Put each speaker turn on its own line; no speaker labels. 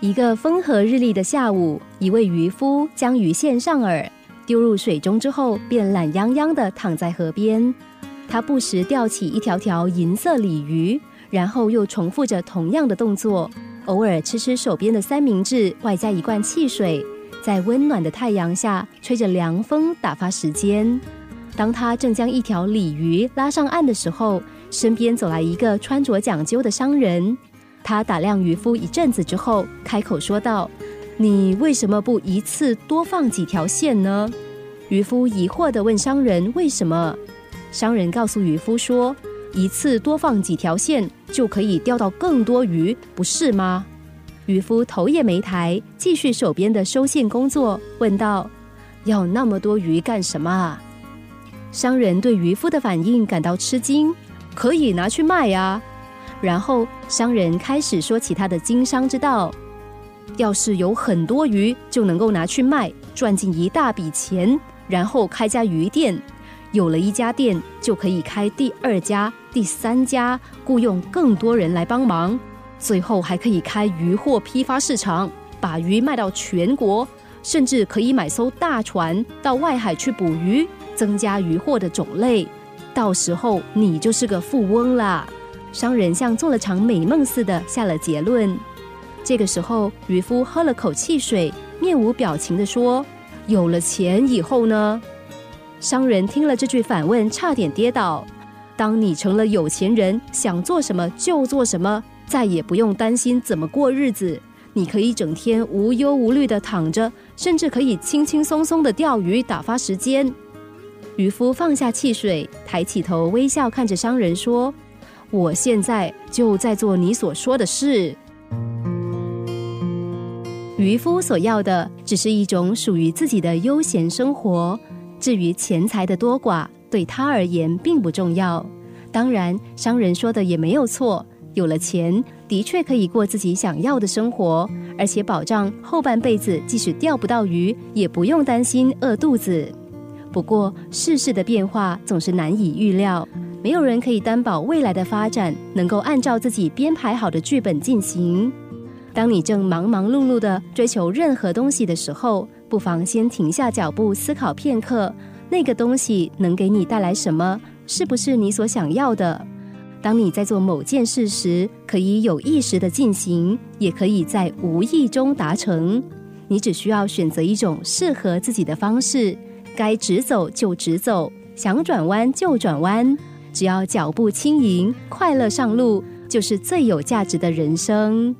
一个风和日丽的下午，一位渔夫将鱼线上饵，丢入水中之后，便懒洋洋地躺在河边。他不时钓起一条条银色鲤鱼，然后又重复着同样的动作，偶尔吃吃手边的三明治，外加一罐汽水，在温暖的太阳下吹着凉风打发时间。当他正将一条鲤鱼拉上岸的时候，身边走来一个穿着讲究的商人。他打量渔夫一阵子之后，开口说道：“你为什么不一次多放几条线呢？”渔夫疑惑地问商人：“为什么？”商人告诉渔夫说：“一次多放几条线，就可以钓到更多鱼，不是吗？”渔夫头也没抬，继续手边的收线工作，问道：“要那么多鱼干什么？”商人对渔夫的反应感到吃惊：“可以拿去卖呀。”然后商人开始说起他的经商之道：要是有很多鱼，就能够拿去卖，赚进一大笔钱，然后开家鱼店。有了一家店，就可以开第二家、第三家，雇佣更多人来帮忙。最后还可以开鱼货批发市场，把鱼卖到全国，甚至可以买艘大船到外海去捕鱼，增加鱼货的种类。到时候你就是个富翁啦。商人像做了场美梦似的下了结论。这个时候，渔夫喝了口汽水，面无表情地说：“有了钱以后呢？”商人听了这句反问，差点跌倒。当你成了有钱人，想做什么就做什么，再也不用担心怎么过日子。你可以整天无忧无虑地躺着，甚至可以轻轻松松地钓鱼打发时间。渔夫放下汽水，抬起头，微笑看着商人说。我现在就在做你所说的事。渔夫所要的只是一种属于自己的悠闲生活，至于钱财的多寡，对他而言并不重要。当然，商人说的也没有错，有了钱，的确可以过自己想要的生活，而且保障后半辈子即使钓不到鱼，也不用担心饿肚子。不过，世事的变化总是难以预料。没有人可以担保未来的发展能够按照自己编排好的剧本进行。当你正忙忙碌碌的追求任何东西的时候，不妨先停下脚步，思考片刻，那个东西能给你带来什么？是不是你所想要的？当你在做某件事时，可以有意识的进行，也可以在无意中达成。你只需要选择一种适合自己的方式，该直走就直走，想转弯就转弯。只要脚步轻盈，快乐上路，就是最有价值的人生。